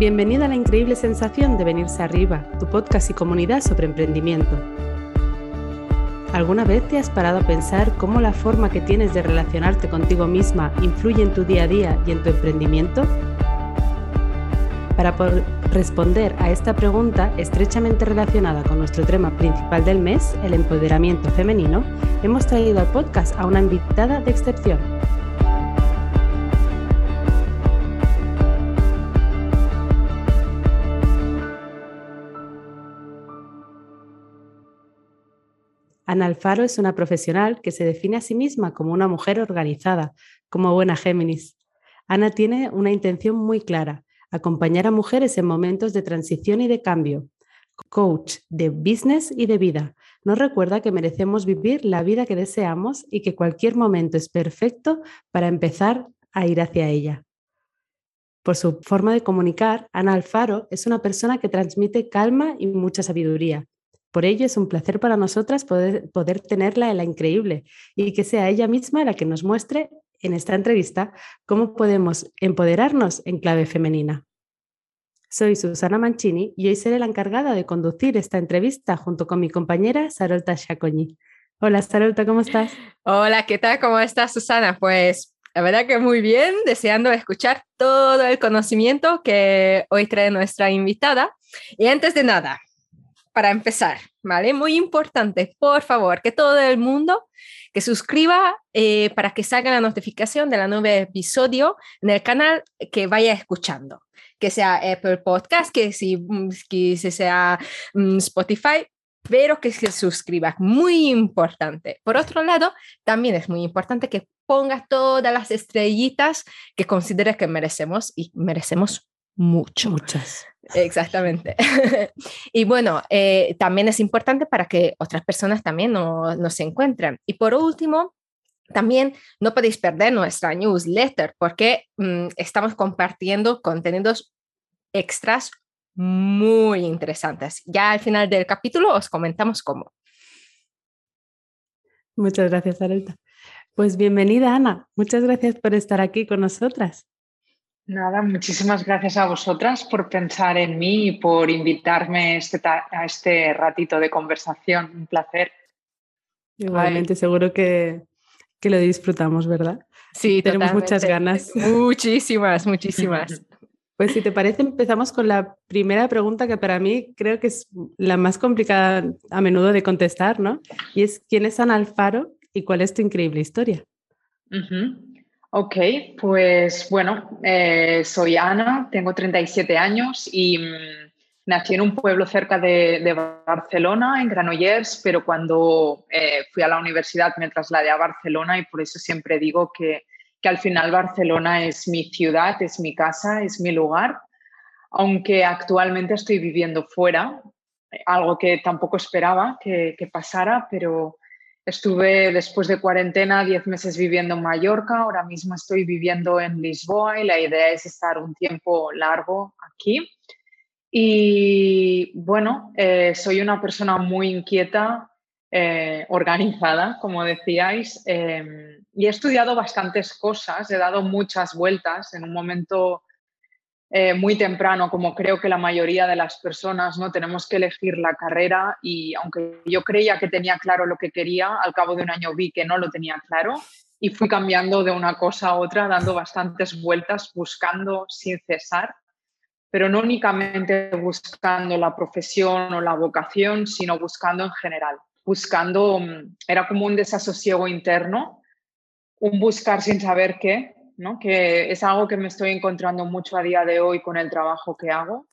Bienvenida a la increíble sensación de venirse arriba, tu podcast y comunidad sobre emprendimiento. ¿Alguna vez te has parado a pensar cómo la forma que tienes de relacionarte contigo misma influye en tu día a día y en tu emprendimiento? Para responder a esta pregunta estrechamente relacionada con nuestro tema principal del mes, el empoderamiento femenino, hemos traído al podcast a una invitada de excepción. Ana Alfaro es una profesional que se define a sí misma como una mujer organizada, como buena Géminis. Ana tiene una intención muy clara, acompañar a mujeres en momentos de transición y de cambio. Coach de business y de vida. Nos recuerda que merecemos vivir la vida que deseamos y que cualquier momento es perfecto para empezar a ir hacia ella. Por su forma de comunicar, Ana Alfaro es una persona que transmite calma y mucha sabiduría. Por ello es un placer para nosotras poder, tenerla en la increíble y que sea ella misma la que nos muestre en esta entrevista cómo podemos empoderarnos en clave femenina. Soy Susana Mancini y hoy seré la encargada de conducir esta entrevista junto con mi compañera Sarolta Chacoñi. Hola Sarolta, ¿cómo estás? Hola, ¿qué tal? ¿Cómo estás Susana? Pues la verdad que muy bien, deseando escuchar todo el conocimiento que hoy trae nuestra invitada. Y antes de nada, para empezar, ¿vale? Muy importante, por favor, que todo el mundo que suscriba eh, para que salga la notificación de la nuevo episodio en el canal que vaya escuchando, que sea Apple Podcast, que si, mm, que sea mm, Spotify, pero que se suscriba, muy importante. Por otro lado, también es muy importante que ponga todas las estrellitas que considere que merecemos y merecemos mucho. Muchas. Exactamente. y bueno, eh, también es importante para que otras personas también nos no se encuentren. Y por último, también no podéis perder nuestra newsletter porque mm, estamos compartiendo contenidos extras muy interesantes. Ya al final del capítulo os comentamos cómo. Muchas gracias, Arelta. Pues bienvenida, Ana. Muchas gracias por estar aquí con nosotras. Nada, muchísimas gracias a vosotras por pensar en mí y por invitarme este a este ratito de conversación. Un placer. Igualmente, seguro que, lo disfrutamos, ¿verdad? Sí, tenemos muchas ganas. Muchísimas, muchísimas. Pues si te parece, empezamos con la primera pregunta que para mí creo que es la más complicada a menudo de contestar, ¿no? Y es, ¿quién es Ana Alfaro y cuál es tu increíble historia? Ok, pues bueno, eh, soy Ana, tengo 37 años y mm, nací en un pueblo cerca de, Barcelona, en Granollers, pero cuando eh, fui a la universidad me trasladé a Barcelona y por eso siempre digo que, que, al final Barcelona es mi ciudad, es mi casa, es mi lugar, aunque actualmente estoy viviendo fuera, algo que tampoco esperaba que, que pasara, pero Estuve después de cuarentena 10 meses viviendo en Mallorca, ahora mismo estoy viviendo en Lisboa y la idea es estar un tiempo largo aquí. Y bueno, eh, soy una persona muy inquieta, eh, organizada, como decíais, em, y he estudiado bastantes cosas, he dado muchas vueltas. En un momento eh, muy temprano, como creo que la mayoría de las personas, ¿no? Tenemos que elegir la carrera y aunque yo creía que tenía claro lo que quería, al cabo de un año vi que no lo tenía claro y fui cambiando de una cosa a otra, dando bastantes vueltas, buscando sin cesar, pero no únicamente buscando la profesión o la vocación, sino buscando en general, buscando, mm, era como un desasosiego interno, un buscar sin saber qué, que es algo que me estoy encontrando mucho a día de hoy con el trabajo que hago.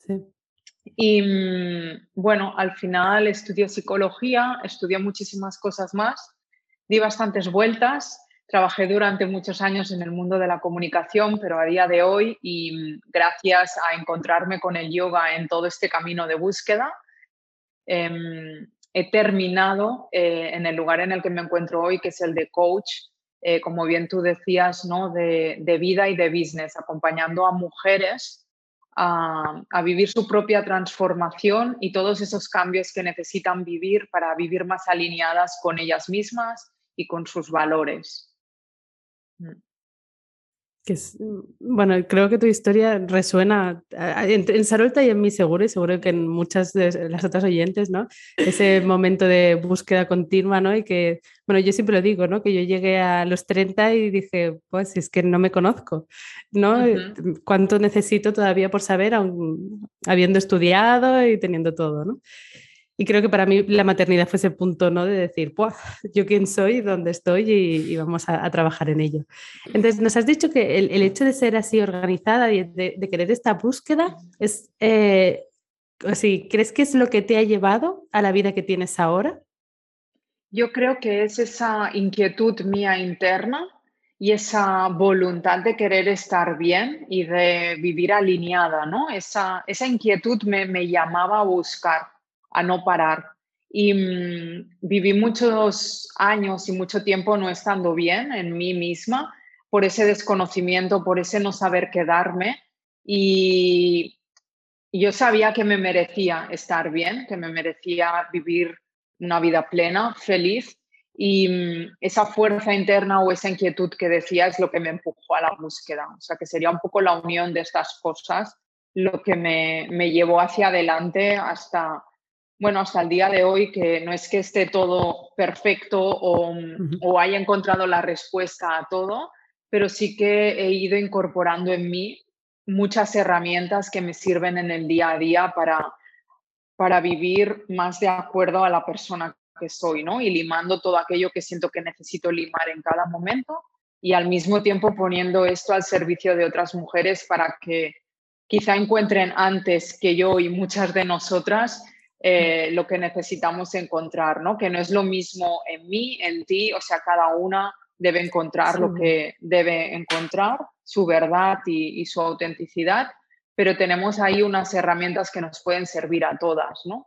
Y mm, bueno, al final estudié psicología, estudié muchísimas cosas más, di bastantes vueltas, trabajé durante muchos años en el mundo de la comunicación, pero a día de hoy y mm, gracias a encontrarme con el yoga en todo este camino de búsqueda, em, he terminado eh, en el lugar en el que me encuentro hoy, que es el de coach eh, como bien tú decías, ¿no? de, vida y de business, acompañando a mujeres a, vivir su propia transformación y todos esos cambios que necesitan vivir para vivir más alineadas con ellas mismas y con sus valores. Mm. Mm, bueno, creo que tu historia resuena en, Sarolta y en mí seguro, y seguro que en muchas de las otras oyentes, ¿no? Ese momento de búsqueda continua, ¿no? Y que, bueno, yo siempre lo digo, ¿no? Que yo llegué a los 30 y dije, pues es que no me conozco, ¿no? ¿Cuánto necesito todavía por saber, aún habiendo estudiado y teniendo todo, ¿no? Y creo que para mí la maternidad fue ese punto, ¿no? De decir, pues, yo quién soy, dónde estoy y, vamos a, trabajar en ello. Entonces, nos has dicho que el, hecho de ser así organizada y de, querer esta búsqueda es, eh, ¿crees que es lo que te ha llevado a la vida que tienes ahora? Yo creo que es esa inquietud mía interna y esa voluntad de querer estar bien y de vivir alineada, ¿no? Esa, esa inquietud me, me llamaba a buscar a no parar. Y mm, viví muchos años y mucho tiempo no estando bien en mí misma por ese desconocimiento, por ese no saber quedarme. Y yo sabía que me merecía estar bien, que me merecía vivir una vida plena, feliz. Y mm, esa fuerza interna o esa inquietud que decía es lo que me empujó a la búsqueda. O sea, que sería un poco la unión de estas cosas lo que me, me llevó hacia adelante hasta bueno, hasta el día de hoy, que no es que esté todo perfecto o, o, haya encontrado la respuesta a todo, pero sí que he ido incorporando en mí muchas herramientas que me sirven en el día a día para, para vivir más de acuerdo a la persona que soy, ¿no? Y limando todo aquello que siento que necesito limar en cada momento y al mismo tiempo poniendo esto al servicio de otras mujeres para que quizá encuentren antes que yo y muchas de nosotras eh, lo que necesitamos encontrar, ¿no? Que no es lo mismo en mí, en ti, o sea, cada una debe encontrar lo que debe encontrar, su verdad y, su autenticidad, pero tenemos ahí unas herramientas que nos pueden servir a todas, ¿no?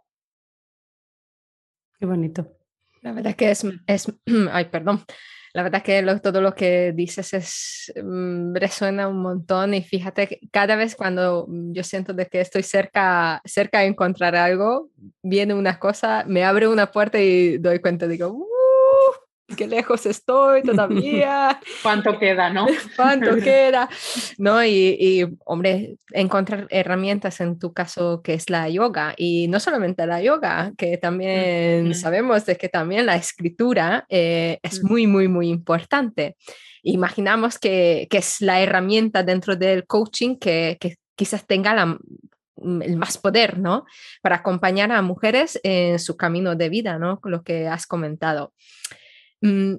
Qué bonito. La verdad que es, es ay, perdón, la verdad que todo lo que dices es, mm, resuena un montón y fíjate que cada vez cuando yo siento de que estoy cerca, cerca de encontrar algo, viene una cosa, me abre una puerta y doy cuenta, digo, uh, qué lejos estoy todavía. ¿Cuánto queda, no? ¿Cuánto queda? ¿No? Y, hombre, encontrar herramientas en tu caso que es la yoga y no solamente la yoga, que también sabemos de que también la escritura eh, es muy, muy, muy importante. Imaginamos que, que, es la herramienta dentro del coaching que, que quizás tenga la, el más poder, ¿no? Para acompañar a mujeres en su camino de vida, ¿no? Lo que has comentado. Mm,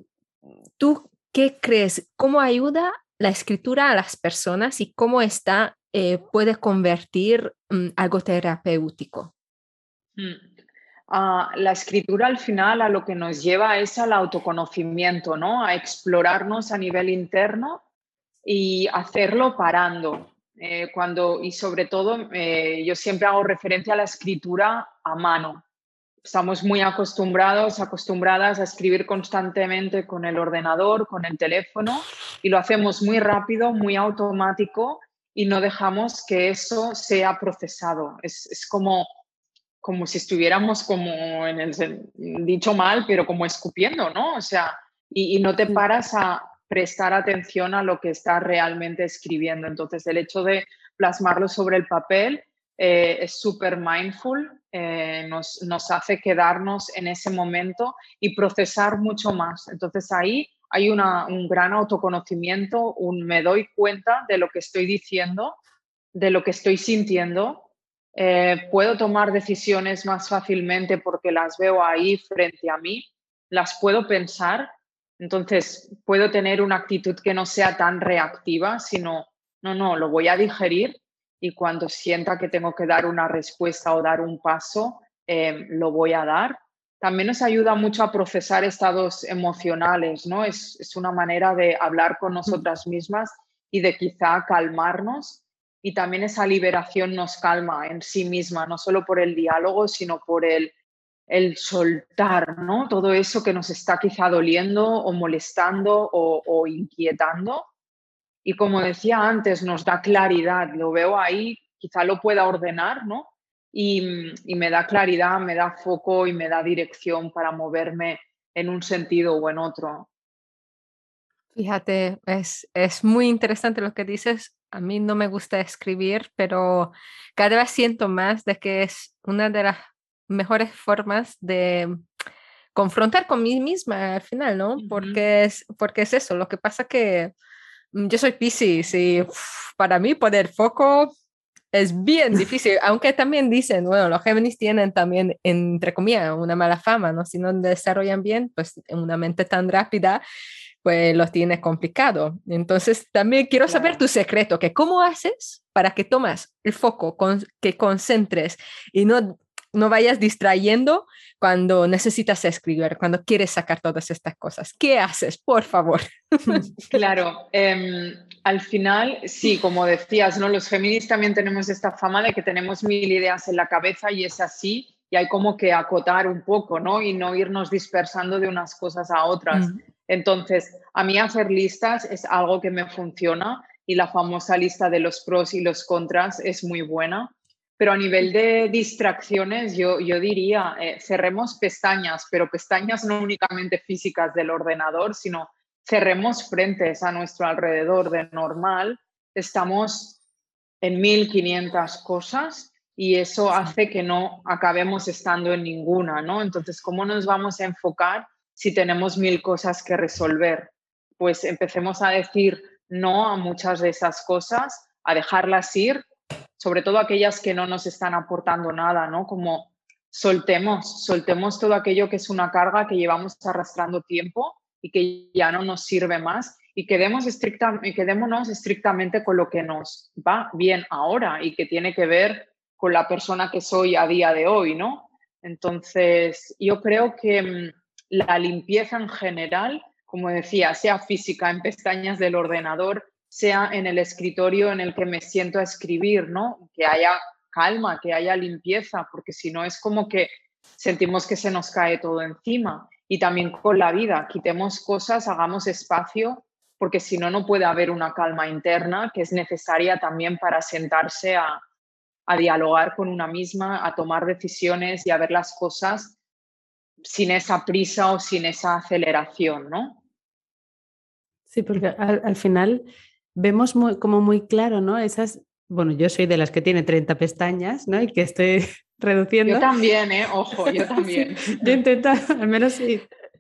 ¿Tú qué crees? ¿Cómo ayuda la escritura a las personas y cómo esta eh, puede convertir mm, algo terapéutico? Mm. Ah, la escritura al final a lo que nos lleva es al autoconocimiento, ¿no? A explorarnos a nivel interno y hacerlo parando. Eh, cuando, y sobre todo, eh, yo siempre hago referencia a la escritura a mano, estamos muy acostumbrados, acostumbradas a escribir constantemente con el ordenador, con el teléfono, y lo hacemos muy rápido, muy automático, y no dejamos que eso sea procesado. Es, como, como si estuviéramos como en el dicho mal, pero como escupiendo, ¿no? O sea, y, y no te paras a prestar atención a lo que estás realmente escribiendo. Entonces, el hecho de plasmarlo sobre el papel eh, es súper mindful, eh, nos, hace quedarnos en ese momento y procesar mucho más. Entonces ahí hay un gran autoconocimiento, un me doy cuenta de lo que estoy diciendo, de lo que estoy sintiendo. Eh, puedo tomar decisiones más fácilmente porque las veo ahí frente a mí, las puedo pensar, entonces puedo tener una actitud que no sea tan reactiva, sino, no, no, lo voy a digerir y cuando sienta que tengo que dar una respuesta o dar un paso, em, lo voy a dar. También nos ayuda mucho a procesar estados emocionales, ¿no? Es, es una manera de hablar con nosotras mismas y de quizá calmarnos. Y también esa liberación nos calma en sí misma, no solo por el diálogo, sino por el, el soltar, ¿no? Todo eso que nos está quizá doliendo o molestando o, o inquietando y como decía antes, nos da claridad, lo veo ahí, quizá lo pueda ordenar, ¿no? Y, y, me da claridad, me da foco y me da dirección para moverme en un sentido o en otro. Fíjate, es, es muy interesante lo que dices. A mí no me gusta escribir, pero cada vez siento más de que es una de las mejores formas de confrontar con mí misma al final, ¿no? Porque es, porque es eso, lo que pasa que yo soy Pisces y para mí poner foco es bien difícil, aunque también dicen, bueno, los Géminis tienen también, entre comillas, una mala fama, ¿no? Si no desarrollan bien, pues una mente tan rápida, pues los tiene complicado. Entonces, también quiero saber tu secreto, que cómo haces para que tomas el foco, con, que concentres y no no vayas distrayendo cuando necesitas escribir, cuando quieres sacar todas estas cosas. ¿Qué haces, por favor? Claro, em, al final, sí, como decías, ¿no? los feministas también tenemos esta fama de que tenemos mil ideas en la cabeza y es así, y hay como que acotar un poco, ¿no? Y no irnos dispersando de unas cosas a otras. Mm. Entonces, a mí hacer listas es algo que me funciona y la famosa lista de los pros y los contras es muy buena pero a nivel de distracciones, yo, yo diría, eh, cerremos pestañas, pero pestañas no únicamente físicas del ordenador, sino cerremos frentes a nuestro alrededor de normal. Estamos en 1500 cosas y eso hace que no acabemos estando en ninguna, ¿no? Entonces, ¿cómo nos vamos a enfocar si tenemos mil cosas que resolver? Pues empecemos a decir no a muchas de esas cosas, a dejarlas ir sobre todo aquellas que no nos están aportando nada, ¿no? Como soltemos, soltemos todo aquello que es una carga que llevamos arrastrando tiempo y que ya no nos sirve más y quedemos quedémonos estrictamente con lo que nos va bien ahora y que tiene que ver con la persona que soy a día de hoy, ¿no? Entonces, yo creo que mm, la limpieza en general, como decía, sea física en pestañas del ordenador, sea en el escritorio en el que me siento a escribir, ¿no? Que haya calma, que haya limpieza, porque si no es como que sentimos que se nos cae todo encima. Y también con la vida, quitemos cosas, hagamos espacio, porque si no, no puede haber una calma interna que es necesaria también para sentarse a, a dialogar con una misma, a tomar decisiones y a ver las cosas sin esa prisa o sin esa aceleración, ¿no? Sí, porque al final vemos como muy claro, ¿no? Esas, bueno, yo soy de las que tiene 30 pestañas, ¿no? Y que estoy reduciendo. Yo también, ¿eh? Ojo, yo también. yo intento al menos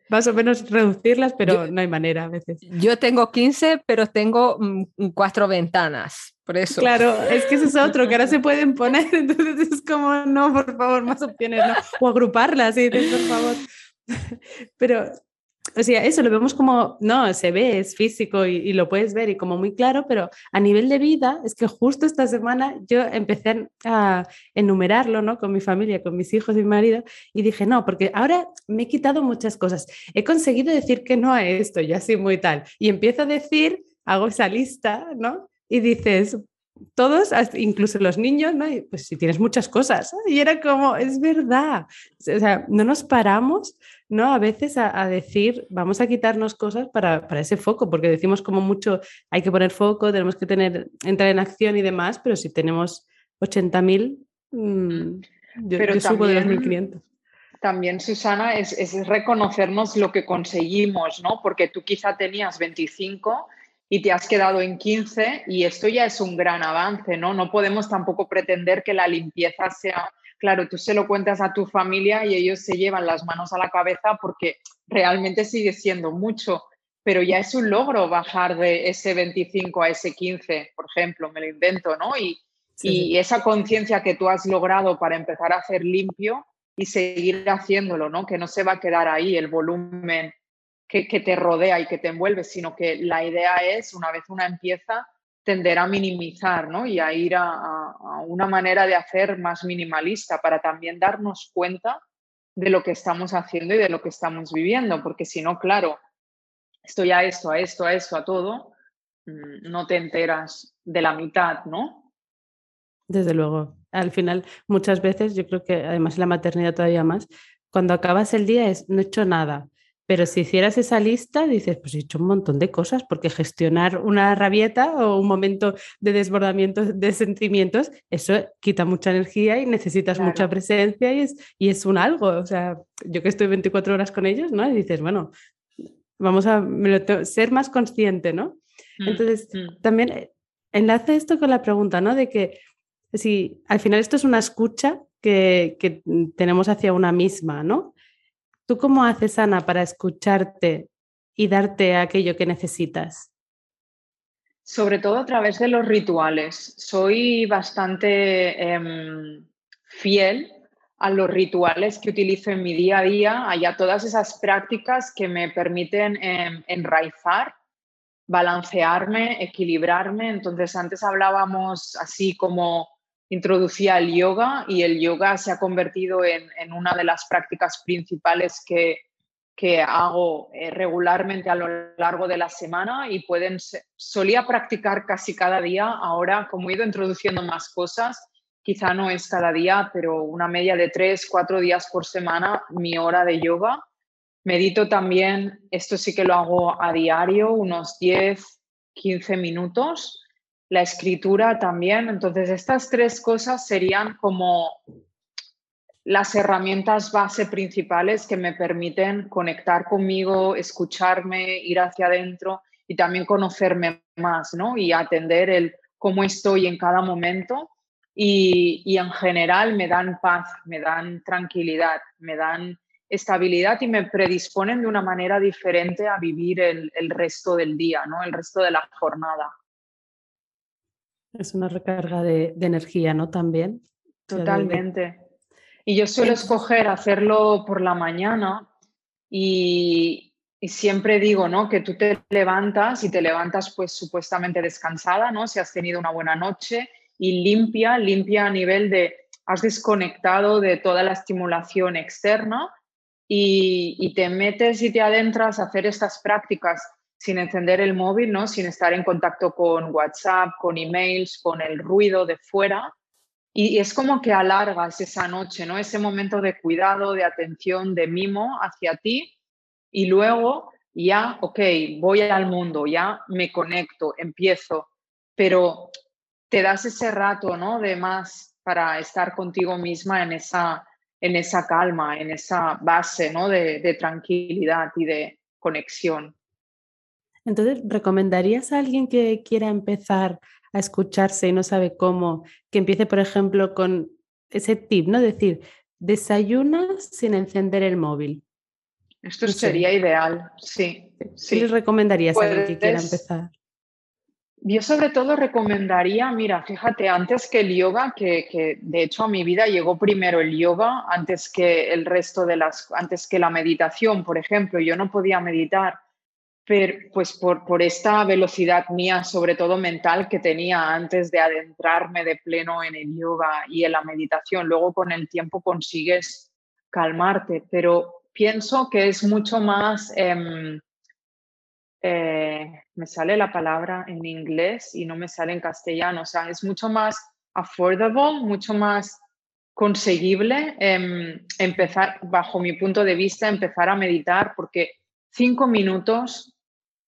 más o menos reducirlas, pero no hay manera a veces. Yo tengo 15, pero tengo mm, cuatro ventanas, por eso. Claro, es que ese es otro, que ahora se pueden poner, entonces es como, no, por favor, más opciones, ¿no? O agruparlas, sí, por favor. Pero o sea, eso lo vemos como, no, se ve, es físico y, lo puedes ver y como muy claro, pero a nivel de vida, es que justo esta semana yo empecé a enumerarlo, ¿no? Con mi familia, con mis hijos mi marido, y dije, no, porque ahora me he quitado muchas cosas. He conseguido decir que no a esto, y así muy tal. Y empiezo a decir, hago esa lista, ¿no? Y dices, todos, incluso los niños, ¿no? pues si tienes muchas cosas. Y era como, es verdad. O sea, no nos paramos, ¿no? A veces a, decir, vamos a quitarnos cosas para, para, ese foco, porque decimos como mucho, hay que poner foco, tenemos que tener, entrar en acción y demás, pero si tenemos 80.000, mmm, yo, yo subo de los 1.500 también, Susana, es, es, reconocernos lo que conseguimos, ¿no? Porque tú quizá tenías 25 y te has quedado en 15 y esto ya es un gran avance, ¿no? No podemos tampoco pretender que la limpieza sea, claro, tú se lo cuentas a tu familia y ellos se llevan las manos a la cabeza porque realmente sigue siendo mucho, pero ya es un logro bajar de ese 25 a ese 15, por ejemplo, me lo invento, ¿no? Y, y esa conciencia que tú has logrado para empezar a hacer limpio y seguir haciéndolo, ¿no? Que no se va a quedar ahí el volumen que, te rodea y que te envuelve, sino que la idea es, una vez una empieza, tender a minimizar ¿no? y a ir a, una manera de hacer más minimalista para también darnos cuenta de lo que estamos haciendo y de lo que estamos viviendo, porque si no, claro, estoy a esto, a esto, a esto, a todo, mm, no te enteras de la mitad, ¿no? Desde luego. Al final, muchas veces, yo creo que además en la maternidad todavía más, cuando acabas el día es no he hecho nada, pero si hicieras esa lista, dices, pues he hecho un montón de cosas, porque gestionar una rabieta o un momento de desbordamiento de sentimientos, eso quita mucha energía y necesitas mucha presencia y es, y es un algo. O sea, yo que estoy 24 horas con ellos, ¿no? Y dices, bueno, vamos a ser más consciente, ¿no? Mm, Entonces, mm. también eh, enlace esto con la pregunta, ¿no? De que si al final esto es una escucha que, que tenemos hacia una misma, ¿no? ¿Tú cómo haces, Ana, para escucharte y darte aquello que necesitas? Sobre todo a través de los rituales. Soy bastante em, fiel a los rituales que utilizo en mi día a día, a todas esas prácticas que me permiten em, enraizar, balancearme, equilibrarme. Entonces, antes hablábamos así como introducía el yoga y el yoga se ha convertido en, en una de las prácticas principales que, que hago eh, regularmente a lo largo de la semana y pueden solía practicar casi cada día, ahora como he ido introduciendo más cosas, quizá no es cada día, pero una media de tres, cuatro días por semana mi hora de yoga. Medito también, esto sí que lo hago a diario, unos 10, 15 minutos. La escritura también. Entonces, estas tres cosas serían como las herramientas base principales que me permiten conectar conmigo, escucharme, ir hacia adentro y también conocerme más, ¿no? Y atender el cómo estoy en cada momento y, y, en general me dan paz, me dan tranquilidad, me dan estabilidad y me predisponen de una manera diferente a vivir el, el resto del día, ¿no? El resto de la jornada. Es una recarga de, de energía, ¿no? También. Totalmente. Y yo suelo escoger hacerlo por la mañana y, y, siempre digo, ¿no? Que tú te levantas y te levantas pues supuestamente descansada, ¿no? Si has tenido una buena noche y limpia, limpia a nivel de has desconectado de toda la estimulación externa y, y te metes y te adentras a hacer estas prácticas sin encender el móvil, ¿no? Sin estar en contacto con WhatsApp, con emails, con el ruido de fuera y, es como que alargas esa noche, ¿no? Ese momento de cuidado, de atención, de mimo hacia ti y luego ya, ok, voy al mundo, ya me conecto, empiezo, pero te das ese rato, ¿no? De más para estar contigo misma en esa, en esa calma, en esa base, ¿no? De, de tranquilidad y de conexión. Entonces, ¿recomendarías a alguien que quiera empezar a escucharse y no sabe cómo, que empiece, por ejemplo, con ese tip, ¿no? Decir, desayunas sin encender el móvil. Esto sería ideal, sí. ¿Qué le recomendarías a alguien que quiera empezar? Yo sobre todo recomendaría, mira, fíjate, antes que el yoga, que, que, de hecho a mi vida llegó primero el yoga, antes que el resto de las, antes que la meditación, por ejemplo, yo no podía meditar pues por, por esta velocidad mía, sobre todo mental, que tenía antes de adentrarme de pleno en el yoga y en la meditación. Luego con el tiempo consigues calmarte, pero pienso que es mucho más, em, eh, me sale la palabra en inglés y no me sale en castellano, o sea, es mucho más affordable, mucho más conseguible em, empezar, bajo mi punto de vista, empezar a meditar porque cinco minutos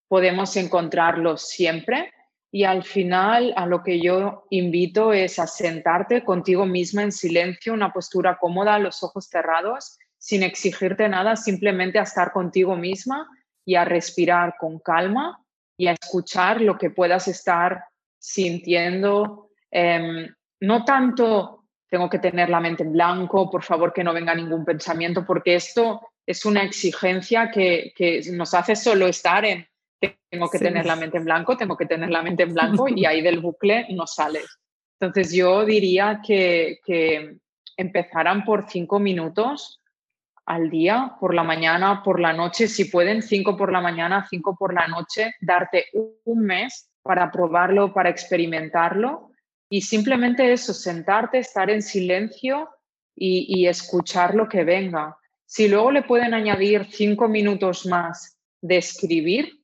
podemos encontrarlos siempre y al final a lo que yo invito es a sentarte contigo misma en silencio, una postura cómoda, los ojos cerrados, sin exigirte nada, simplemente a estar contigo misma y a respirar con calma y a escuchar lo que puedas estar sintiendo. Em, no tanto tengo que tener la mente en blanco, por favor que no venga ningún pensamiento, porque esto es una exigencia que, nos hace solo estar en, tengo que tener la mente en blanco, tengo que tener la mente en blanco y ahí del bucle no sales. Entonces yo diría que, que empezaran por cinco minutos al día, por la mañana, por la noche, si pueden, cinco por la mañana, cinco por la noche, darte un mes para probarlo, para experimentarlo y simplemente eso, sentarte, estar en silencio y escuchar lo que venga. Si luego le pueden añadir cinco minutos más de escribir,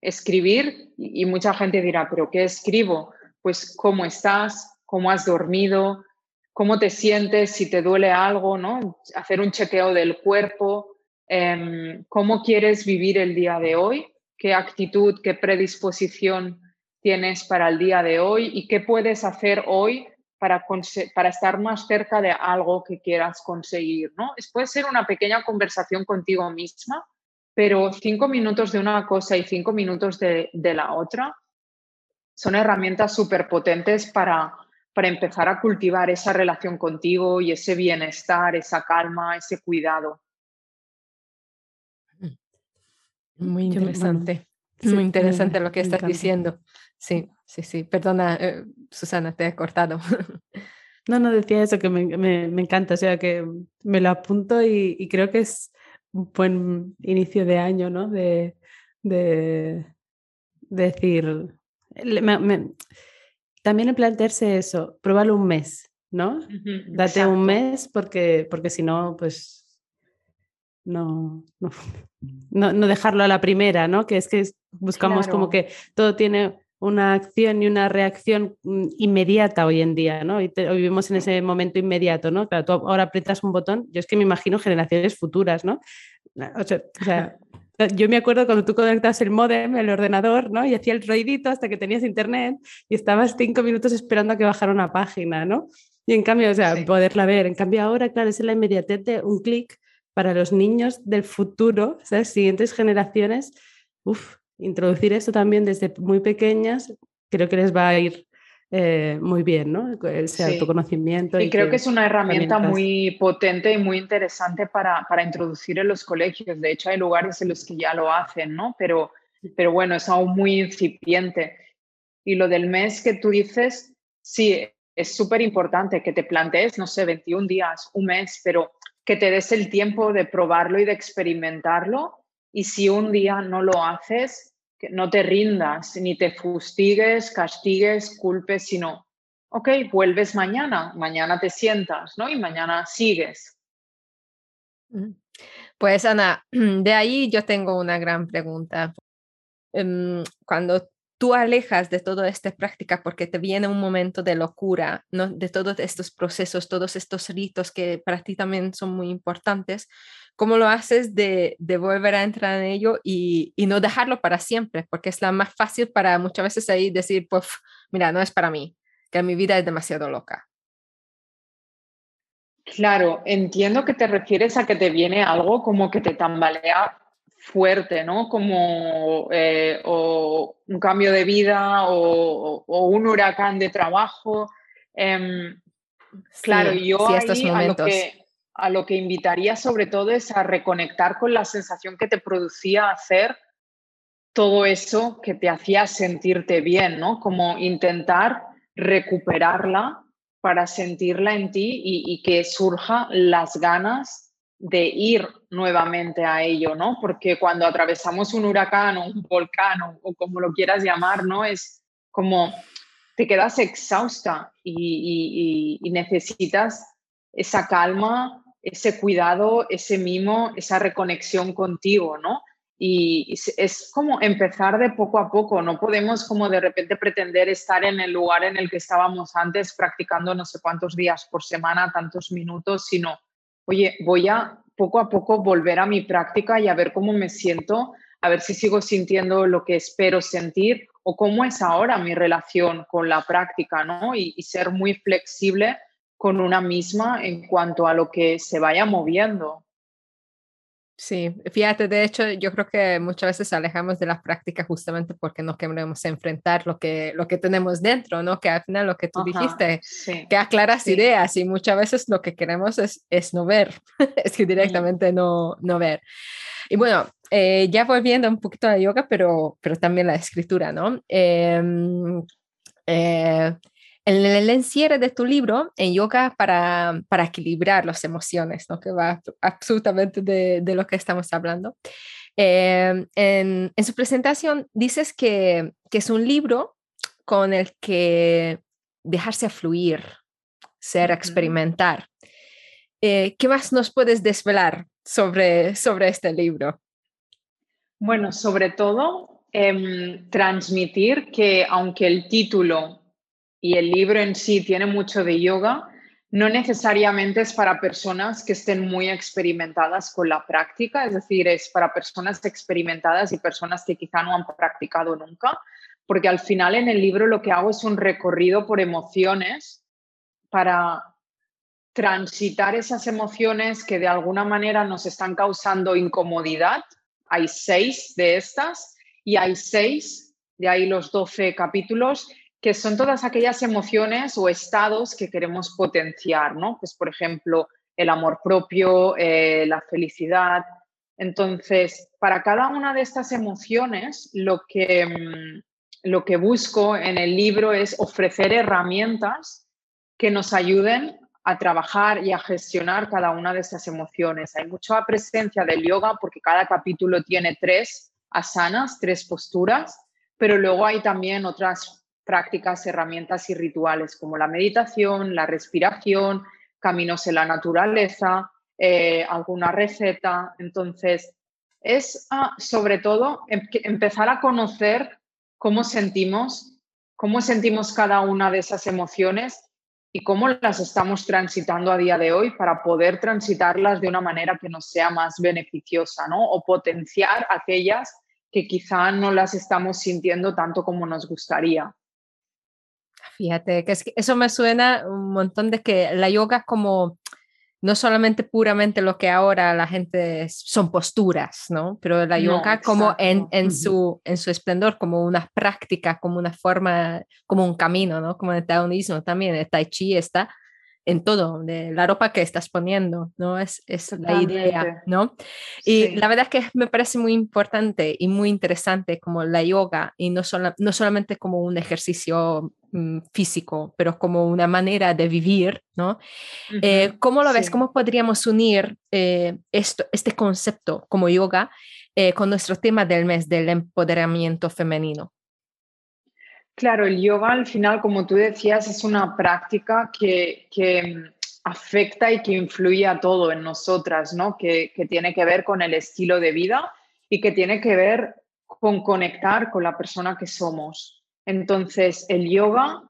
escribir, y mucha gente dirá, pero ¿qué escribo? Pues cómo estás, cómo has dormido, cómo te sientes, si te duele algo, ¿no? Hacer un chequeo del cuerpo, em, cómo quieres vivir el día de hoy, qué actitud, qué predisposición tienes para el día de hoy y qué puedes hacer hoy para, para estar más cerca de algo que quieras conseguir, ¿no? Es, puede ser una pequeña conversación contigo misma, pero cinco minutos de una cosa y cinco minutos de, la otra son herramientas súper potentes para, para empezar a cultivar esa relación contigo y ese bienestar, esa calma, ese cuidado. Muy interesante. Muy interesante lo que estás diciendo. Sí, sí, sí. Perdona, eh, Susana, te he cortado. No, no, decía eso, que me, me, encanta, o sea, que me lo apunto y, creo que es un buen inicio de año, ¿no? De, de, decir, también en plantearse eso, probarlo un mes, ¿no? Date un mes porque, porque si no, pues no, no, no, dejarlo a la primera, ¿no? Que es que buscamos como que todo tiene una acción y una reacción mm, inmediata hoy en día, ¿no? Hoy, vivimos en ese momento inmediato, ¿no? Claro, tú ahora aprietas un botón, yo es que me imagino generaciones futuras, ¿no? O sea, yo me acuerdo cuando tú conectas el modem, el ordenador, ¿no? Y hacía el ruidito hasta que tenías internet y estabas cinco minutos esperando a que bajara una página, ¿no? Y en cambio, o sea, poderla ver. En cambio ahora, claro, es la inmediatez de un clic para los niños del futuro, ¿sabes? Siguientes generaciones, uff, introducir esto también desde muy pequeñas, creo que les va a ir eh, muy bien, ¿no? Ese autoconocimiento. Y, creo que, es una herramienta muy potente y muy interesante para, para, introducir en los colegios. De hecho, hay lugares en los que ya lo hacen, ¿no? Pero, pero bueno, es aún muy incipiente. Y lo del mes que tú dices, sí, es súper importante que te plantees, no sé, 21 días, un mes, pero que te des el tiempo de probarlo y de experimentarlo y si un día no lo haces, no te rindas, ni te fustigues, castigues, culpes, sino, ok, vuelves mañana, mañana te sientas, ¿no? Y mañana sigues. Pues Ana, de ahí yo tengo una gran pregunta. Em, cuando tú alejas de toda esta práctica porque te viene un momento de locura, ¿no? de todos estos procesos, todos estos ritos que para ti también son muy importantes, ¿cómo lo haces de, volver a entrar en ello y, y, no dejarlo para siempre? Porque es la más fácil para muchas veces ahí decir, pues, mira, no es para mí, que mi vida es demasiado loca. Claro, entiendo que te refieres a que te viene algo como que te tambalea fuerte, ¿no? Como eh, o un cambio de vida o, un huracán de trabajo. Em, claro, yo ahí a, lo que, a lo que invitaría sobre todo es a reconectar con la sensación que te producía hacer todo eso que te hacía sentirte bien, ¿no? Como intentar recuperarla para sentirla en ti y, y que surja las ganas de ir nuevamente a ello, ¿no? Porque cuando atravesamos un huracán o un volcán o, como lo quieras llamar, ¿no? Es como te quedas exhausta y, necesitas esa calma, ese cuidado, ese mimo, esa reconexión contigo, ¿no? Y es como empezar de poco a poco, no podemos como de repente pretender estar en el lugar en el que estábamos antes practicando no sé cuántos días por semana, tantos minutos, sino oye, voy a poco a poco volver a mi práctica y a ver cómo me siento, a ver si sigo sintiendo lo que espero sentir o cómo es ahora mi relación con la práctica, ¿no? Y, y ser muy flexible con una misma en cuanto a lo que se vaya moviendo. Sí, fíjate, de hecho, yo creo que muchas veces alejamos de las prácticas justamente porque no queremos enfrentar lo que, lo que tenemos dentro, ¿no? Que al final lo que tú dijiste, que aclaras ideas y muchas veces lo que queremos es, es no ver, es que directamente no, no ver. Y bueno, eh, ya volviendo un poquito a la yoga, pero, pero también la escritura, ¿no? Em, eh, en el encierre de tu libro, en yoga para, para equilibrar las emociones, ¿no? que va absolutamente de, de lo que estamos hablando. Eh, en, en, su presentación dices que, que, es un libro con el que dejarse fluir, ser, experimentar. Eh, ¿Qué más nos puedes desvelar sobre, sobre este libro? Bueno, sobre todo em, transmitir que aunque el título y el libro en sí tiene mucho de yoga, no necesariamente es para personas que estén muy experimentadas con la práctica, es decir, es para personas experimentadas y personas que quizá no han practicado nunca, porque al final en el libro lo que hago es un recorrido por emociones para transitar esas emociones que de alguna manera nos están causando incomodidad, hay seis de estas y hay seis, de ahí los 12 capítulos, que son todas aquellas emociones o estados que queremos potenciar, ¿no? Pues, por ejemplo, el amor propio, eh, la felicidad. Entonces, para cada una de estas emociones, lo que, mm, lo que busco en el libro es ofrecer herramientas que nos ayuden a trabajar y a gestionar cada una de estas emociones. Hay mucha presencia del yoga porque cada capítulo tiene tres asanas, tres posturas, pero luego hay también otras prácticas, herramientas y rituales como la meditación, la respiración, caminos en la naturaleza, eh, alguna receta. Entonces, es ah, sobre todo em, empezar a conocer cómo sentimos, cómo sentimos cada una de esas emociones y cómo las estamos transitando a día de hoy para poder transitarlas de una manera que nos sea más beneficiosa, ¿no? O potenciar aquellas que quizá no las estamos sintiendo tanto como nos gustaría. Fíjate, que, es que eso me suena un montón de que la yoga como no solamente puramente lo que ahora la gente son posturas, ¿no? Pero la yoga como en, en, su, en su esplendor, como una práctica, como una forma, como un camino, ¿no? Como el taoísmo también, el tai chi está en todo, de la ropa que estás poniendo, ¿no? Es, es la idea, ¿no? Y la verdad es que me parece muy importante y muy interesante como la yoga y no, solo, no solamente como un ejercicio mm, físico, pero como una manera de vivir, ¿no? Eh, ¿Cómo lo ves? ¿Cómo podríamos unir eh, esto, este concepto como yoga eh, con nuestro tema del mes del empoderamiento femenino? Claro, el yoga al final, como tú decías, es una práctica que, afecta y que influye a todo en nosotras, ¿no? Que, tiene que ver con el estilo de vida y que tiene que ver con conectar con la persona que somos. Entonces, el yoga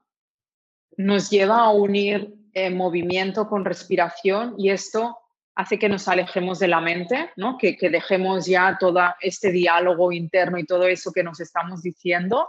nos lleva a unir eh, movimiento con respiración y esto hace que nos alejemos de la mente, ¿no? que, que dejemos ya todo este diálogo interno y todo eso que nos estamos diciendo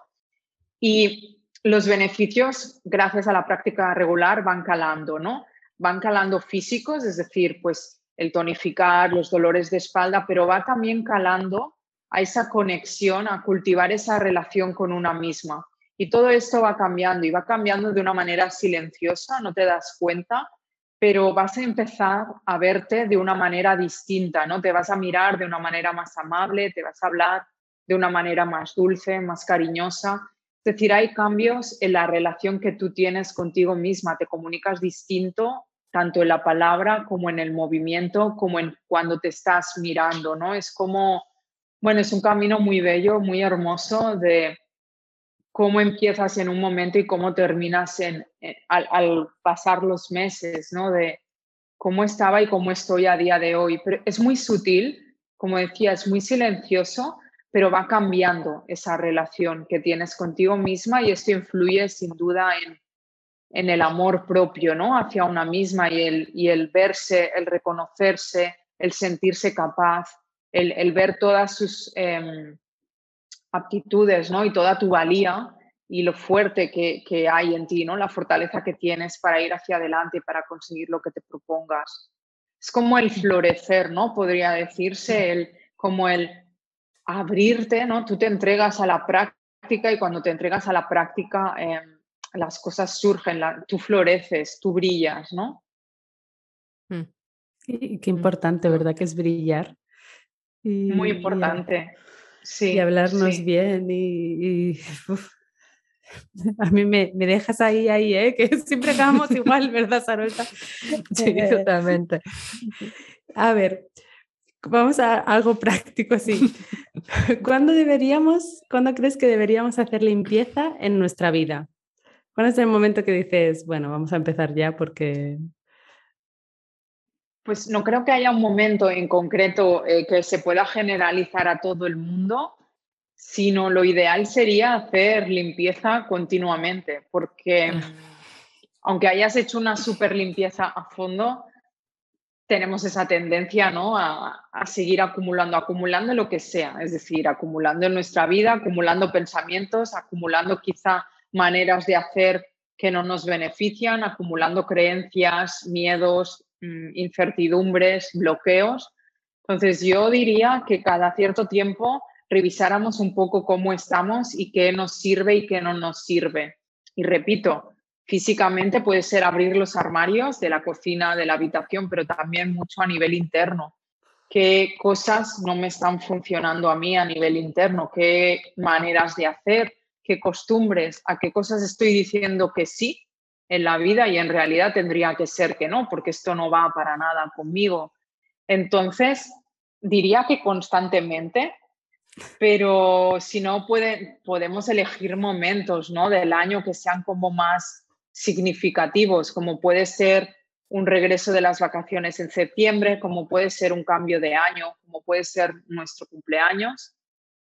y los beneficios, gracias a la práctica regular, van calando, ¿no? Van calando físicos, es decir, pues el tonificar, los dolores de espalda, pero va también calando a esa conexión, a cultivar esa relación con una misma. Y todo esto va cambiando y va cambiando de una manera silenciosa, no te das cuenta, pero vas a empezar a verte de una manera distinta, ¿no? Te vas a mirar de una manera más amable, te vas a hablar de una manera más dulce, más cariñosa es decir, hay cambios en la relación que tú tienes contigo misma, te comunicas distinto tanto en la palabra como en el movimiento, como en cuando te estás mirando, ¿no? Es como, bueno, es un camino muy bello, muy hermoso de cómo empiezas en un momento y cómo terminas en, al, al, pasar los meses, ¿no? De cómo estaba y cómo estoy a día de hoy. Pero es muy sutil, como decía, es muy silencioso, pero va cambiando esa relación que tienes contigo misma y esto influye sin duda en, en el amor propio, ¿no? Hacia una misma y el, y el verse, el reconocerse, el sentirse capaz, el, el ver todas sus em, aptitudes, ¿no? Y toda tu valía y lo fuerte que, que, hay en ti, ¿no? La fortaleza que tienes para ir hacia adelante y para conseguir lo que te propongas. Es como el florecer, ¿no? Podría decirse, el, como el abrirte, ¿no? Tú te entregas a la práctica y cuando te entregas a la práctica, em, las cosas surgen, tú floreces, tú brillas, ¿no? Mm. qué mm. importante, ¿verdad? Que es brillar. Muy importante. Sí. Y hablarnos bien y, a mí me, me, dejas ahí, ahí, ¿eh? que siempre acabamos igual, ¿verdad, Sarolta? Sí, totalmente. A ver, vamos a algo práctico así. ¿Cuándo deberíamos, cuándo crees que deberíamos hacer limpieza en nuestra vida? ¿Cuándo es el momento que dices, bueno, vamos a empezar ya porque... Pues no creo que haya un momento en concreto eh, que se pueda generalizar a todo el mundo, sino lo ideal sería hacer limpieza continuamente, porque mm. aunque hayas hecho una super limpieza a fondo, tenemos esa tendencia ¿no? a, seguir acumulando, acumulando lo que sea, es decir, acumulando en nuestra vida, acumulando pensamientos, acumulando quizá maneras de hacer que no nos benefician, acumulando creencias, miedos, mm, incertidumbres, bloqueos. Entonces yo diría que cada cierto tiempo revisáramos un poco cómo estamos y qué nos sirve y qué no nos sirve. Y repito, físicamente puede ser abrir los armarios de la cocina, de la habitación, pero también mucho a nivel interno. ¿Qué cosas no me están funcionando a mí a nivel interno? ¿Qué maneras de hacer? ¿Qué costumbres? ¿A qué cosas estoy diciendo que sí en la vida y en realidad tendría que ser que no, porque esto no va para nada conmigo? Entonces, diría que constantemente pero si no, puede, podemos elegir momentos ¿no? del año que sean como más significativos, como puede ser un regreso de las vacaciones en septiembre, como puede ser un cambio de año, como puede ser nuestro cumpleaños.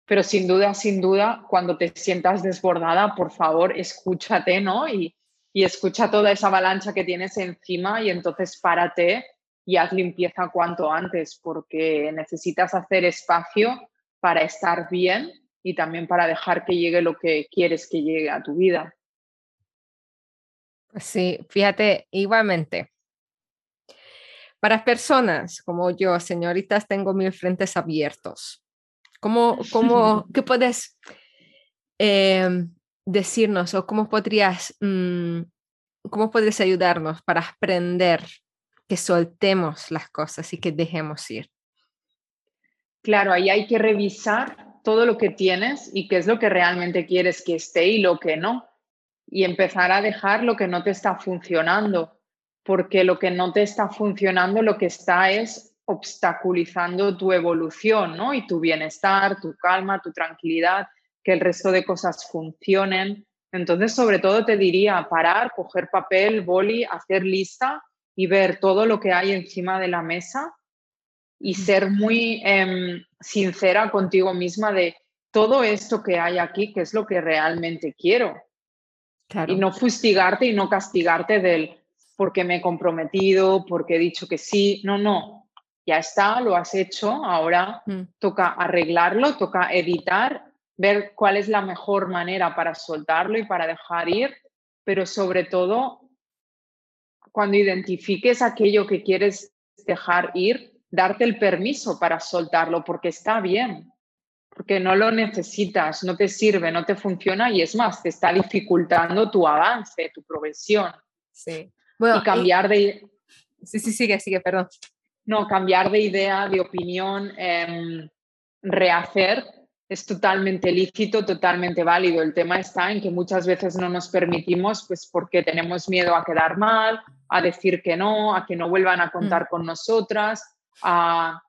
Pero sin duda, sin duda, cuando te sientas desbordada, por favor, escúchate, ¿no? Y, y escucha toda esa avalancha que tienes encima y entonces párate y haz limpieza cuanto antes, porque necesitas hacer espacio para estar bien y también para dejar que llegue lo que quieres que llegue a tu vida. Sí, fíjate, igualmente. Para personas como yo, señoritas, tengo mil frentes abiertos. ¿Cómo, cómo qué puedes em, decirnos o cómo podrías, mm, cómo puedes ayudarnos para aprender que soltemos las cosas y que dejemos ir? Claro, ahí hay que revisar todo lo que tienes y qué es lo que realmente quieres que esté y lo que no. Y empezar a dejar lo que no te está funcionando, porque lo que no te está funcionando lo que está es obstaculizando tu evolución, ¿no? Y tu bienestar, tu calma, tu tranquilidad, que el resto de cosas funcionen. Entonces, sobre todo te diría parar, coger papel, boli, hacer lista y ver todo lo que hay encima de la mesa y ser muy em, sincera contigo misma de todo esto que hay aquí, que es lo que realmente quiero. Y no fustigarte y no castigarte del porque me he comprometido, porque he dicho que sí. No, no. Ya está, lo has hecho. Ahora mm. toca arreglarlo, toca editar, ver cuál es la mejor manera para soltarlo y para dejar ir. Pero sobre todo, cuando identifiques aquello que quieres dejar ir, darte el permiso para soltarlo porque está bien, porque no lo necesitas, no te sirve, no te funciona y es más, te está dificultando tu avance, tu progresión. Sí. Bueno, y cambiar de... Sí, sí, sigue, sigue, perdón. No, cambiar de idea, de opinión, em, rehacer es totalmente lícito, totalmente válido. El tema está en que muchas veces no nos permitimos, pues porque tenemos miedo a quedar mal, a decir que no, a que no vuelvan a contar mm. con nosotras, a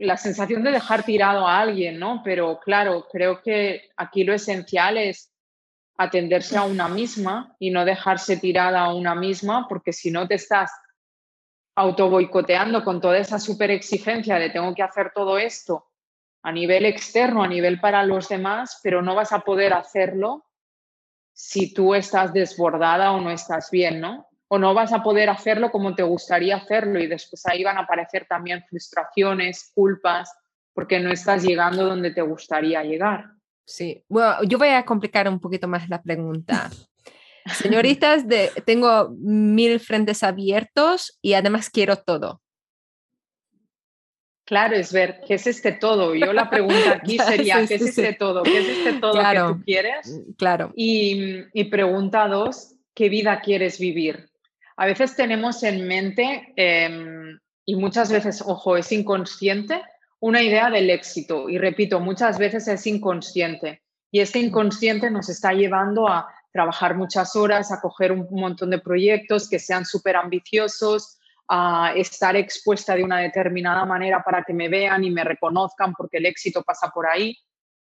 la sensación de dejar tirado a alguien, ¿no? Pero claro, creo que aquí lo esencial es atenderse a una misma y no dejarse tirada a una misma, porque si no te estás auto boicoteando con toda esa super exigencia de tengo que hacer todo esto a nivel externo, a nivel para los demás, pero no vas a poder hacerlo si tú estás desbordada o no estás bien, ¿no? O no vas a poder hacerlo como te gustaría hacerlo y después ahí van a aparecer también frustraciones, culpas, porque no estás llegando donde te gustaría llegar. Sí, bueno, yo voy a complicar un poquito más la pregunta. Señoritas, de, tengo mil frentes abiertos y además quiero todo. Claro, es ver qué es este todo. Yo la pregunta aquí sería, ¿qué es este todo? ¿Qué es este todo que tú quieres? Claro. Y, y pregunta dos, ¿qué vida quieres vivir? A veces tenemos en mente, em, y muchas veces, ojo, es inconsciente, una idea del éxito. Y repito, muchas veces es inconsciente. Y este inconsciente nos está llevando a trabajar muchas horas, a coger un montón de proyectos que sean súper ambiciosos, a estar expuesta de una determinada manera para que me vean y me reconozcan, porque el éxito pasa por ahí,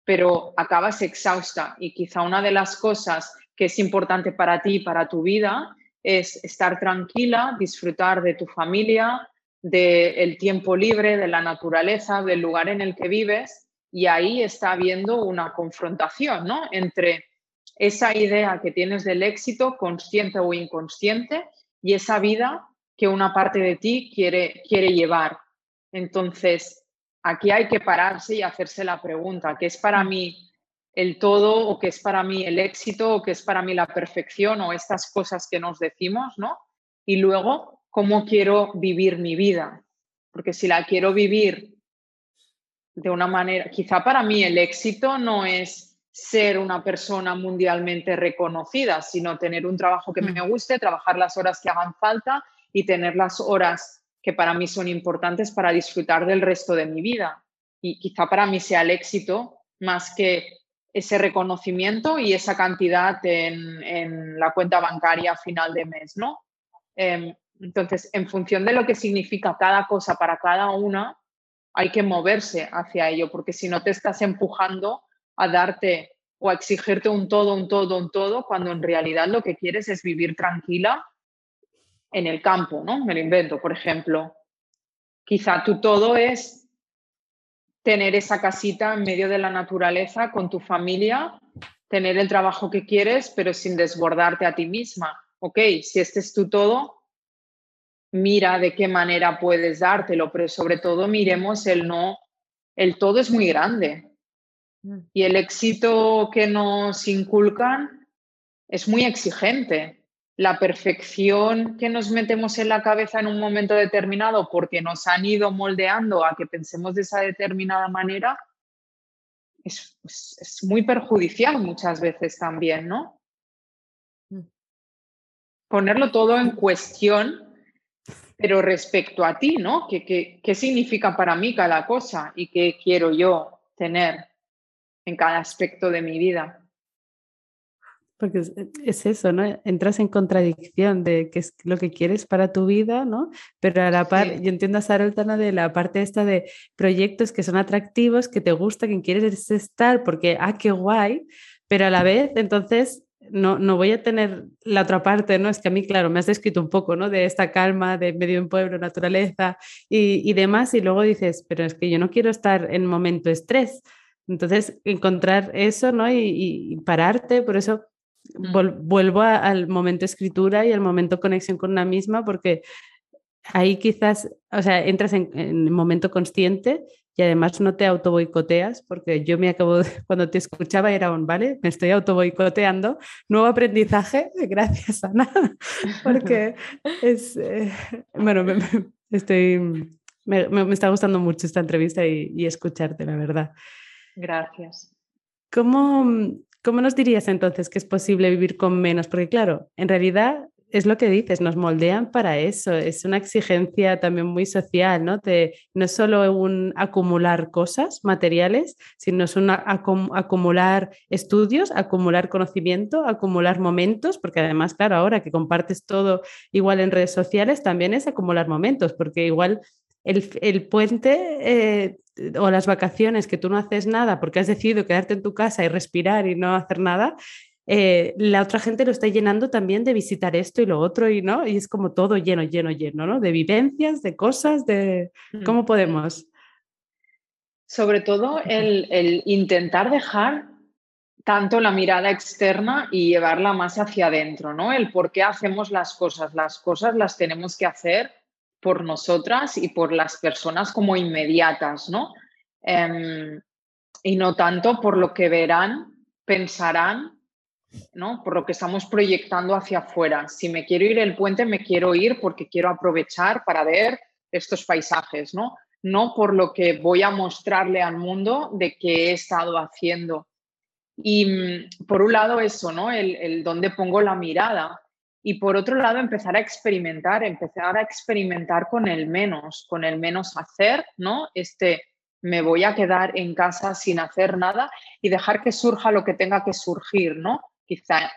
pero acabas exhausta. Y quizá una de las cosas que es importante para ti y para tu vida es estar tranquila, disfrutar de tu familia, del tiempo libre, de la naturaleza, del lugar en el que vives, y ahí está habiendo una confrontación ¿no? entre esa idea que tienes del éxito, consciente o inconsciente, y esa vida que una parte de ti quiere, quiere llevar. Entonces, aquí hay que pararse y hacerse la pregunta, ¿qué es para mí el todo o que es para mí el éxito o que es para mí la perfección o estas cosas que nos decimos, ¿no? Y luego, ¿cómo quiero vivir mi vida? porque si la quiero vivir de una manera, quizá para mí el éxito no es ser una persona mundialmente reconocida, sino tener un trabajo que me mm. guste, trabajar las horas que hagan falta y tener las horas que para mí son importantes para disfrutar del resto de mi vida. Y quizá para mí sea el éxito más que ese reconocimiento y esa cantidad en, la cuenta bancaria a final de mes, ¿no? Em, entonces, en función de lo que significa cada cosa para cada una, hay que moverse hacia ello, porque si no te estás empujando a darte o a exigirte un todo, un todo, un todo, cuando en realidad lo que quieres es vivir tranquila en el campo, ¿no? Me lo invento, por ejemplo. Quizá tu todo es tener esa casita en medio de la naturaleza con tu familia, tener el trabajo que quieres, pero sin desbordarte a ti misma. Ok, si este es tu todo, mira de qué manera puedes dártelo, pero sobre todo miremos el no, el todo es muy grande. Mm. Y el éxito que nos inculcan es muy exigente la perfección que nos metemos en la cabeza en un momento determinado porque nos han ido moldeando a que pensemos de esa determinada manera, es, muy perjudicial muchas veces también, ¿no? Mm. Ponerlo todo en cuestión, pero respecto a ti, ¿no? ¿Qué, qué significa para mí cada cosa y qué quiero yo tener en cada aspecto de mi vida? Porque es, eso, ¿no? Entras en contradicción de qué es lo que quieres para tu vida, ¿no? Pero a la par, yo entiendo a Sara de la parte esta de proyectos que son atractivos, que te gusta, que quieres estar, porque, ah, qué guay, pero a la vez, entonces, no, no voy a tener la otra parte, ¿no? Es que a mí, claro, me has descrito un poco, ¿no? De esta calma, de medio en pueblo, naturaleza y, y demás, y luego dices, pero es que yo no quiero estar en momento estrés. Entonces, encontrar eso, ¿no? Y, y pararte, por eso vuelvo al momento escritura y al momento conexión con una misma, porque ahí quizás, o sea, entras en, en momento consciente y además no te auto boicoteas, porque yo me acabo, cuando te escuchaba era un, ¿vale? Me estoy auto boicoteando. Nuevo aprendizaje, gracias Ana, porque es, eh, bueno, me, estoy, me, me, está gustando mucho esta entrevista y, y escucharte, la verdad. Gracias. ¿Cómo, ¿Cómo nos dirías entonces que es posible vivir con menos? Porque claro, en realidad es lo que dices, nos moldean para eso, es una exigencia también muy social, ¿no? no es solo un acumular cosas materiales, sino es un acumular estudios, acumular conocimiento, acumular momentos, porque además, claro, ahora que compartes todo igual en redes sociales, también es acumular momentos, porque igual el, puente eh, o las vacaciones que tú no haces nada porque has decidido quedarte en tu casa y respirar y no hacer nada, eh, la otra gente lo está llenando también de visitar esto y lo otro y no, y es como todo lleno, lleno, lleno, ¿no? De vivencias, de cosas, de cómo mm. podemos. Sobre todo el, el intentar dejar tanto la mirada externa y llevarla más hacia adentro, ¿no? El por qué hacemos las cosas. Las cosas las tenemos que hacer por nosotras y por las personas como inmediatas, ¿no? Em, y no tanto por lo que verán, pensarán, ¿no? Por lo que estamos proyectando hacia afuera. Si me quiero ir el puente, me quiero ir porque quiero aprovechar para ver estos paisajes, ¿no? No por lo que voy a mostrarle al mundo de qué he estado haciendo. Y mm, por un lado eso, ¿no? El, el dónde pongo la mirada y por otro lado empezar a experimentar, empezar a experimentar con el menos, con el menos hacer, ¿no? Este, me voy a quedar en casa sin hacer nada y dejar que surja lo que tenga que surgir, ¿no? Quizá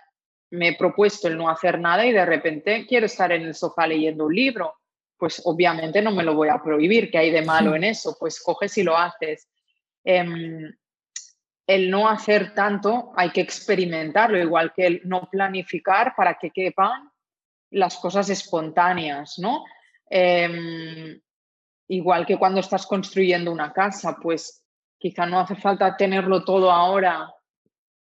me he propuesto el no hacer nada y de repente quiero estar en el sofá leyendo un libro. Pues obviamente no me lo voy a prohibir, ¿qué hay de malo en eso? Pues coges y lo haces. Em, el no hacer tanto hay que experimentarlo, igual que el no planificar para que quepan las cosas espontáneas, ¿no? Em, igual que cuando estás construyendo una casa, pues quizá no hace falta tenerlo todo ahora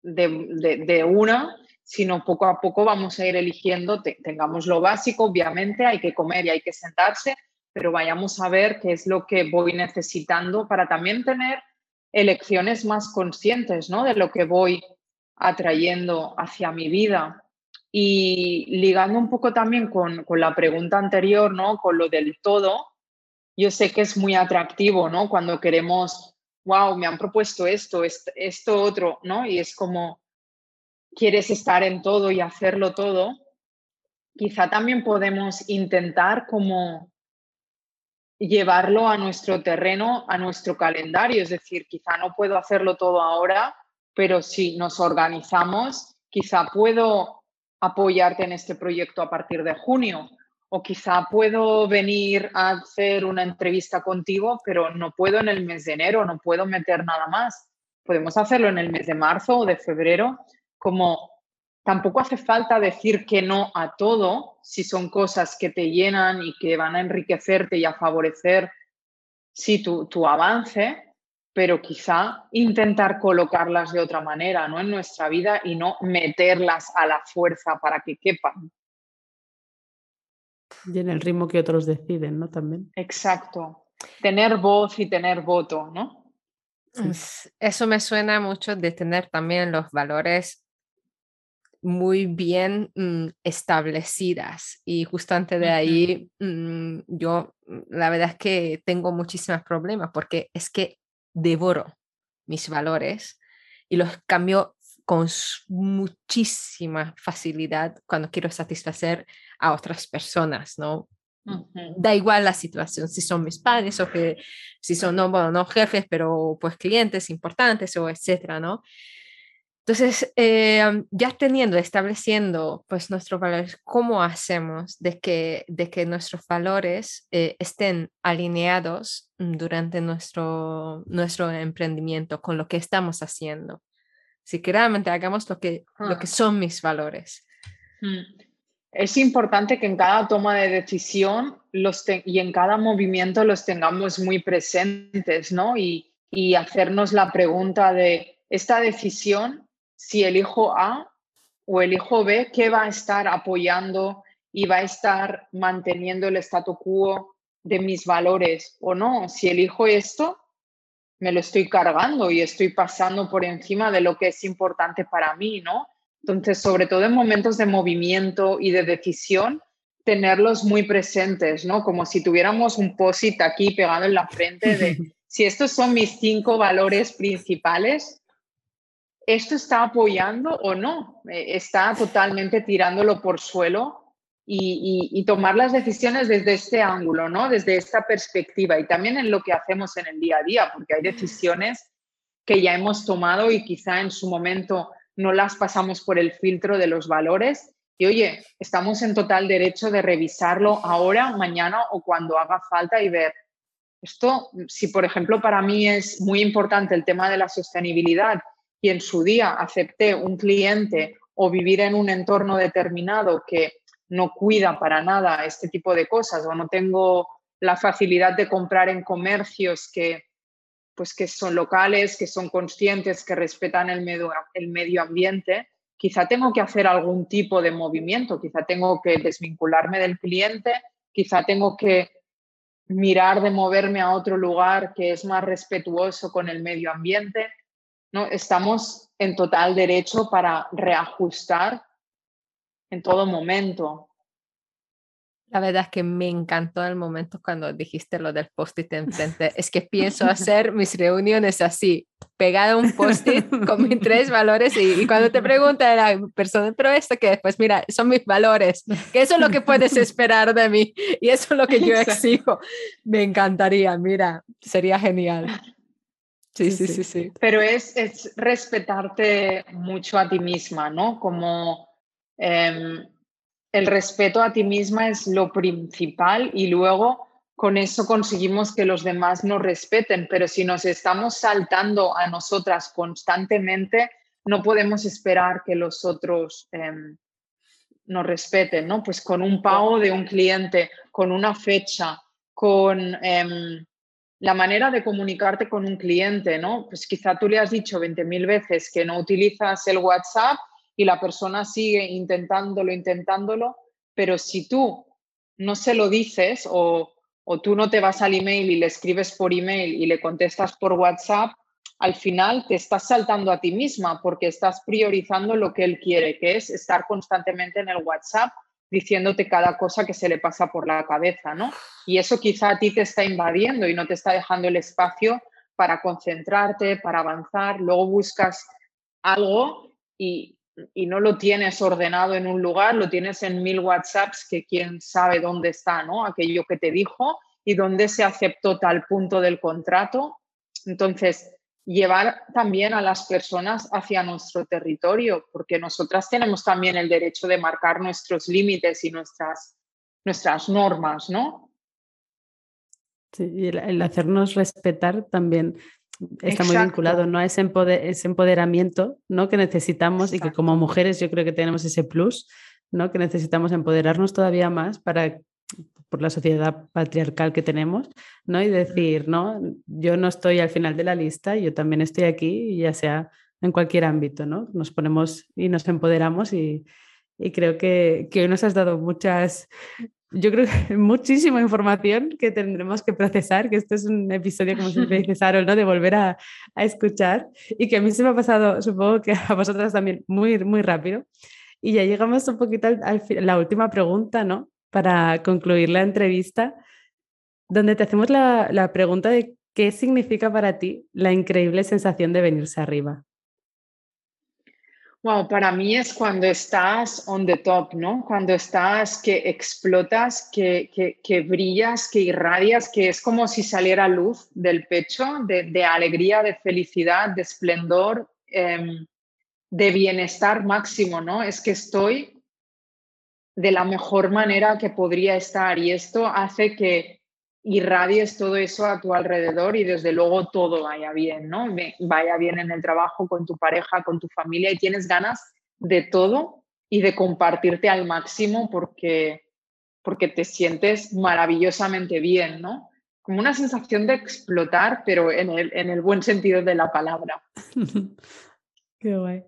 de, una, sino poco a poco vamos a ir eligiendo, tengamos lo básico, obviamente hay que comer y hay que sentarse, pero vayamos a ver qué es lo que voy necesitando para también tener elecciones más conscientes ¿no? de lo que voy atrayendo hacia mi vida. Y ligando un poco también con, la pregunta anterior, ¿no? con lo del todo, yo sé que es muy atractivo, ¿no? Cuando queremos, wow, me han propuesto esto, esto, otro, ¿no? Y es como, quieres estar en todo y hacerlo todo. Quizá también podemos intentar como llevarlo a nuestro terreno, a nuestro calendario. Es decir, quizá no puedo hacerlo todo ahora, pero si nos organizamos, quizá puedo apoyarte en este proyecto a partir de junio. O quizá puedo venir a hacer una entrevista contigo, pero no puedo en el mes de enero, no puedo meter nada más. Podemos hacerlo en el mes de marzo o de febrero, como tampoco hace falta decir que no a todo si son cosas que te llenan y que van a enriquecerte y a favorecer sí, tu, tu avance, pero quizá intentar colocarlas de otra manera ¿no? en nuestra vida y no meterlas a la fuerza para que quepan. Y en el ritmo que otros deciden, ¿no? También. Exacto. Tener voz y tener voto, ¿no? Eso me suena mucho de tener también los valores muy bien mm, establecidas y justo antes de ahí mm, yo mm, la verdad es que tengo muchísimos problemas porque es que devoro mis valores y los cambio con muchísima facilidad cuando quiero satisfacer a otras personas, ¿no? Da igual la situación, si son mis padres o que si son, no, bueno, no jefes, pero pues clientes importantes o etcétera, ¿no? Entonces, eh, ya teniendo, estableciendo pues nuestros valores, ¿cómo hacemos de que, de que nuestros valores eh, estén alineados durante nuestro, nuestro emprendimiento con lo que estamos haciendo? Si que realmente hagamos lo que, lo que ah. son mis valores. Mm. Es importante que en cada toma de decisión los y en cada movimiento los tengamos muy presentes, ¿no? Y, y hacernos la pregunta de, ¿esta decisión si elijo A o elijo B, ¿qué va a estar apoyando y va a estar manteniendo el statu quo de mis valores o no? Si elijo esto, me lo estoy cargando y estoy pasando por encima de lo que es importante para mí, ¿no? Entonces, sobre todo en momentos de movimiento y de decisión, tenerlos muy presentes, ¿no? Como si tuviéramos un posit aquí pegado en la frente de si estos son mis cinco valores principales, ¿esto está apoyando o no? Eh, está totalmente tirándolo por suelo y, tomar las decisiones desde este ángulo, ¿no? Desde esta perspectiva y también en lo que hacemos en el día a día, porque hay decisiones que ya hemos tomado y quizá en su momento no las pasamos por el filtro de los valores. Y oye, estamos en total derecho de revisarlo ahora, mañana o cuando haga falta y ver, esto, si por ejemplo para mí es muy importante el tema de la sostenibilidad y en su día acepté un cliente o vivir en un entorno determinado que no cuida para nada este tipo de cosas o no tengo la facilidad de comprar en comercios que pues que son locales, que son conscientes, que respetan el medio, el medio ambiente, quizá tengo que hacer algún tipo de movimiento, quizá tengo que desvincularme del cliente, quizá tengo que mirar de moverme a otro lugar que es más respetuoso con el medio ambiente. ¿No? Estamos en total derecho para reajustar en todo momento. La verdad es que me encantó el momento cuando dijiste lo del post-it enfrente. Es que pienso hacer mis reuniones así, pegado un post-it con mis tres valores y, cuando te pregunta la persona, pero esto que pues mira, son mis valores, que eso es lo que puedes esperar de mí y eso es lo que yo exijo. Me encantaría, mira, sería genial. Sí, sí, sí, sí. Pero es, es respetarte mucho a ti misma, ¿no? Como em, el respeto a ti misma es lo principal y luego con eso conseguimos que los demás nos respeten, pero si nos estamos saltando a nosotras constantemente, no podemos esperar que los otros em, nos respeten, ¿no? Pues con un pago de un cliente, con una fecha, con em, la manera de comunicarte con un cliente, ¿no? Pues quizá tú le has dicho 20.000 veces que no utilizas el WhatsApp y la persona sigue intentándolo, intentándolo, pero si tú no se lo dices o, o tú no te vas al email y le escribes por email y le contestas por WhatsApp, al final te estás saltando a ti misma porque estás priorizando lo que él quiere, que es estar constantemente en el WhatsApp diciéndote cada cosa que se le pasa por la cabeza, ¿no? Y eso quizá a ti te está invadiendo y no te está dejando el espacio para concentrarte, para avanzar. Luego buscas algo y, no lo tienes ordenado en un lugar, lo tienes en mil WhatsApps que quién sabe dónde está, ¿no? Aquello que te dijo y dónde se aceptó tal punto del contrato. Entonces, llevar también a las personas hacia nuestro territorio, porque nosotras tenemos también el derecho de marcar nuestros límites y nuestras, nuestras normas, ¿no? Sí, y el, hacernos respetar también está muy vinculado ¿no? a ese, empoderamiento ¿no? que necesitamos y que como mujeres yo creo que tenemos ese plus, ¿no? que necesitamos empoderarnos todavía más para por la sociedad patriarcal que tenemos, ¿no? Y decir, no, yo no estoy al final de la lista, yo también estoy aquí, ya sea en cualquier ámbito, ¿no? Nos ponemos y nos empoderamos y, creo que, que, hoy nos has dado muchas, yo creo que muchísima información que tendremos que procesar, que este es un episodio, como siempre dice Sarol, ¿no? De volver a, a, escuchar y que a mí se me ha pasado, supongo que a vosotras también, muy, muy rápido. Y ya llegamos un poquito a la última pregunta, ¿no? Para concluir la entrevista, donde te hacemos la, pregunta de qué significa para ti la increíble sensación de venirse arriba. Wow, para mí es cuando estás on the top, ¿no? Cuando estás que explotas, que, que, brillas, que irradias, que es como si saliera luz del pecho, de, alegría, de felicidad, de esplendor, em, de bienestar máximo, ¿no? Es que estoy de la mejor manera que podría estar y esto hace que irradies todo eso a tu alrededor y desde luego todo vaya bien, ¿no? Vaya bien en el trabajo, con tu pareja, con tu familia y tienes ganas de todo y de compartirte al máximo porque, porque te sientes maravillosamente bien, ¿no? Como una sensación de explotar, pero en el, en el buen sentido de la palabra. Qué guay.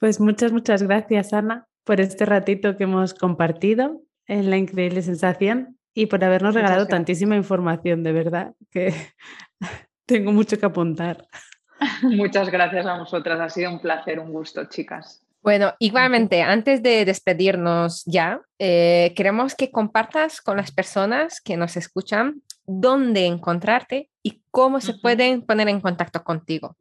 Pues muchas, muchas gracias, Ana, por este ratito que hemos compartido en la increíble sensación y por habernos regalado tantísima información, de verdad, que tengo mucho que apuntar. Muchas gracias a vosotras, ha sido un placer, un gusto, chicas. Bueno, igualmente, antes de despedirnos ya, eh, queremos que compartas con las personas que nos escuchan dónde encontrarte y cómo se pueden poner en contacto contigo.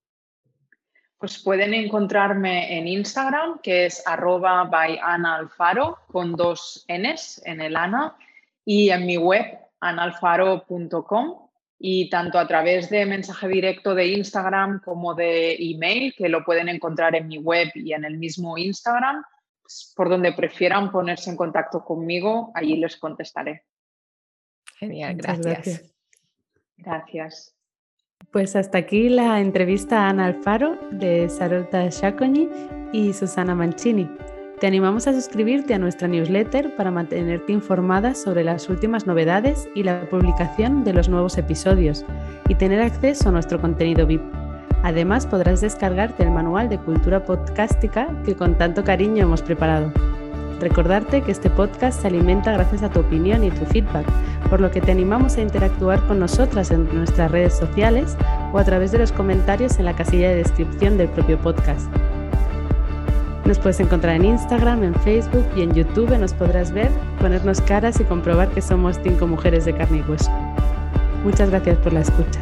Pues pueden encontrarme en Instagram, que es arroba by Ana Alfaro, con dos Ns en el Ana, y en mi web, analfaro.com, y tanto a través de mensaje directo de Instagram como de email, que lo pueden encontrar en mi web y en el mismo Instagram, pues, por donde prefieran ponerse en contacto conmigo, allí les contestaré. Genial, gracias. Gracias. Pues hasta aquí la entrevista a Ana Alfaro de Sarolta Shakoni y Susana Mancini. Te animamos a suscribirte a nuestra newsletter para mantenerte informada sobre las últimas novedades y la publicación de los nuevos episodios y tener acceso a nuestro contenido VIP. Además podrás descargarte el manual de cultura podcástica que con tanto cariño hemos preparado. Recordarte que este podcast se alimenta gracias a tu opinión y tu feedback, por lo que te animamos a interactuar con nosotras en nuestras redes sociales o a través de los comentarios en la casilla de descripción del propio podcast. Nos puedes encontrar en Instagram, en Facebook y en YouTube. Nos podrás ver, ponernos caras y comprobar que somos cinco mujeres de carne y hueso. Muchas gracias por la escucha.